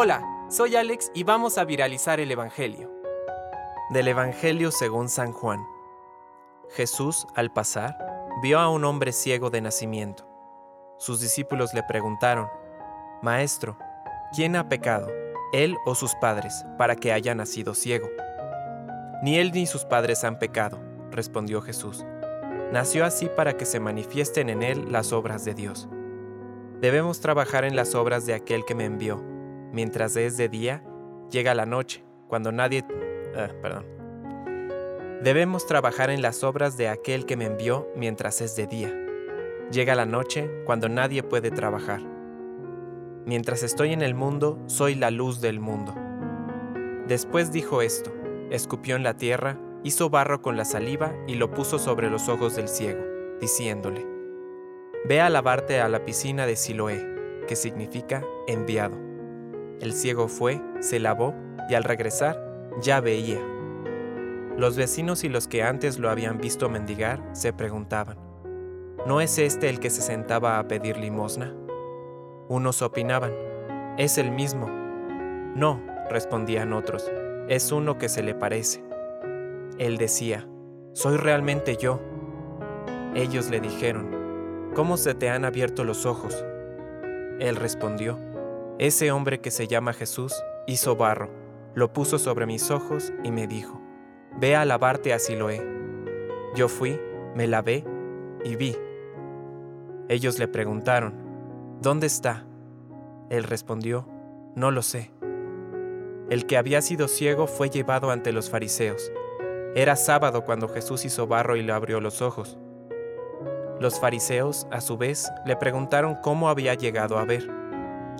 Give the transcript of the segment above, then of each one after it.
Hola, soy Alex y vamos a viralizar el Evangelio. Del Evangelio según San Juan. Jesús, al pasar, vio a un hombre ciego de nacimiento. Sus discípulos le preguntaron, Maestro, ¿quién ha pecado, él o sus padres, para que haya nacido ciego? Ni él ni sus padres han pecado, respondió Jesús. Nació así para que se manifiesten en él las obras de Dios. Debemos trabajar en las obras de aquel que me envió. Mientras es de día, llega la noche, cuando nadie... Ah, perdón. Debemos trabajar en las obras de aquel que me envió mientras es de día. Llega la noche cuando nadie puede trabajar. Mientras estoy en el mundo, soy la luz del mundo. Después dijo esto, escupió en la tierra, hizo barro con la saliva y lo puso sobre los ojos del ciego, diciéndole, Ve a lavarte a la piscina de Siloé, que significa enviado. El ciego fue, se lavó y al regresar ya veía. Los vecinos y los que antes lo habían visto mendigar se preguntaban, ¿no es este el que se sentaba a pedir limosna? Unos opinaban, es el mismo. No, respondían otros, es uno que se le parece. Él decía, soy realmente yo. Ellos le dijeron, ¿cómo se te han abierto los ojos? Él respondió, ese hombre que se llama Jesús hizo barro, lo puso sobre mis ojos y me dijo, Ve a lavarte a Siloé. Yo fui, me lavé y vi. Ellos le preguntaron, ¿Dónde está? Él respondió, No lo sé. El que había sido ciego fue llevado ante los fariseos. Era sábado cuando Jesús hizo barro y le abrió los ojos. Los fariseos, a su vez, le preguntaron cómo había llegado a ver.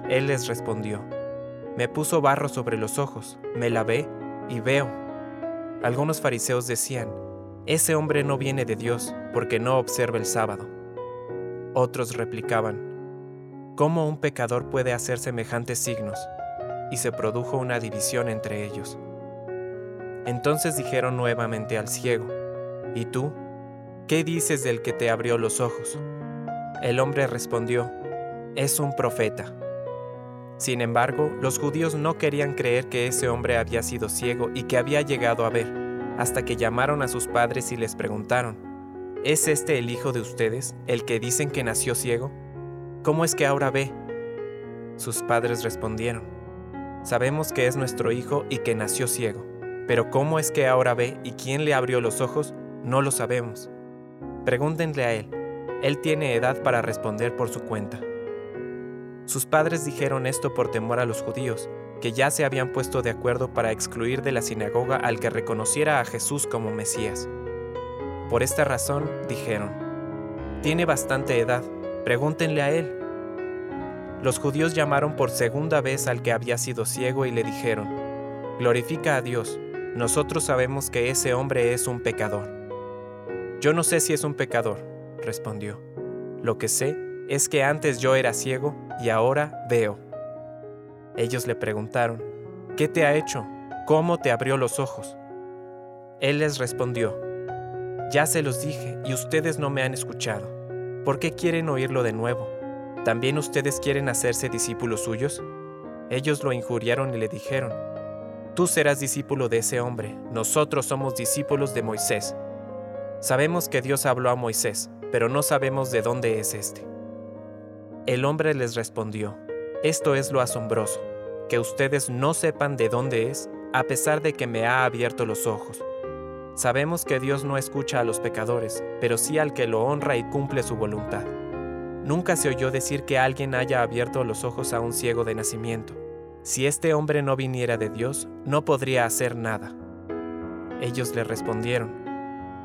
Él les respondió, Me puso barro sobre los ojos, me lavé y veo. Algunos fariseos decían, Ese hombre no viene de Dios porque no observa el sábado. Otros replicaban, ¿Cómo un pecador puede hacer semejantes signos? Y se produjo una división entre ellos. Entonces dijeron nuevamente al ciego, ¿Y tú? ¿Qué dices del que te abrió los ojos? El hombre respondió, es un profeta. Sin embargo, los judíos no querían creer que ese hombre había sido ciego y que había llegado a ver, hasta que llamaron a sus padres y les preguntaron, ¿Es este el hijo de ustedes, el que dicen que nació ciego? ¿Cómo es que ahora ve? Sus padres respondieron, Sabemos que es nuestro hijo y que nació ciego, pero cómo es que ahora ve y quién le abrió los ojos, no lo sabemos. Pregúntenle a él, él tiene edad para responder por su cuenta. Sus padres dijeron esto por temor a los judíos, que ya se habían puesto de acuerdo para excluir de la sinagoga al que reconociera a Jesús como Mesías. Por esta razón dijeron, Tiene bastante edad, pregúntenle a él. Los judíos llamaron por segunda vez al que había sido ciego y le dijeron, Glorifica a Dios, nosotros sabemos que ese hombre es un pecador. Yo no sé si es un pecador, respondió. Lo que sé es que antes yo era ciego y ahora veo. Ellos le preguntaron, ¿qué te ha hecho? ¿Cómo te abrió los ojos? Él les respondió, ya se los dije y ustedes no me han escuchado. ¿Por qué quieren oírlo de nuevo? ¿También ustedes quieren hacerse discípulos suyos? Ellos lo injuriaron y le dijeron, Tú serás discípulo de ese hombre, nosotros somos discípulos de Moisés. Sabemos que Dios habló a Moisés, pero no sabemos de dónde es este. El hombre les respondió, Esto es lo asombroso, que ustedes no sepan de dónde es, a pesar de que me ha abierto los ojos. Sabemos que Dios no escucha a los pecadores, pero sí al que lo honra y cumple su voluntad. Nunca se oyó decir que alguien haya abierto los ojos a un ciego de nacimiento. Si este hombre no viniera de Dios, no podría hacer nada. Ellos le respondieron,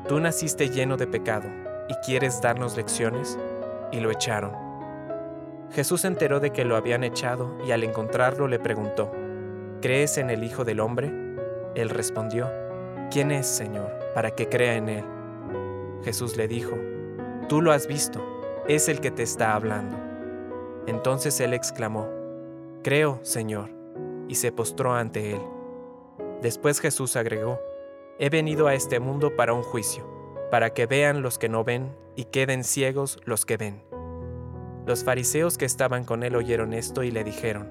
Tú naciste lleno de pecado, ¿y quieres darnos lecciones? Y lo echaron. Jesús se enteró de que lo habían echado y al encontrarlo le preguntó, ¿Crees en el Hijo del Hombre? Él respondió, ¿quién es, Señor, para que crea en él? Jesús le dijo, Tú lo has visto, es el que te está hablando. Entonces él exclamó, Creo, Señor, y se postró ante él. Después Jesús agregó, He venido a este mundo para un juicio, para que vean los que no ven y queden ciegos los que ven. Los fariseos que estaban con él oyeron esto y le dijeron,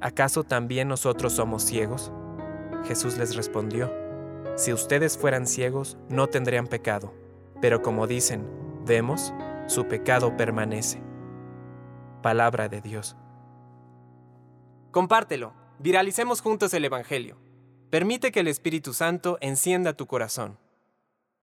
¿acaso también nosotros somos ciegos? Jesús les respondió, Si ustedes fueran ciegos, no tendrían pecado, pero como dicen, vemos, su pecado permanece. Palabra de Dios. Compártelo, viralicemos juntos el Evangelio. Permite que el Espíritu Santo encienda tu corazón.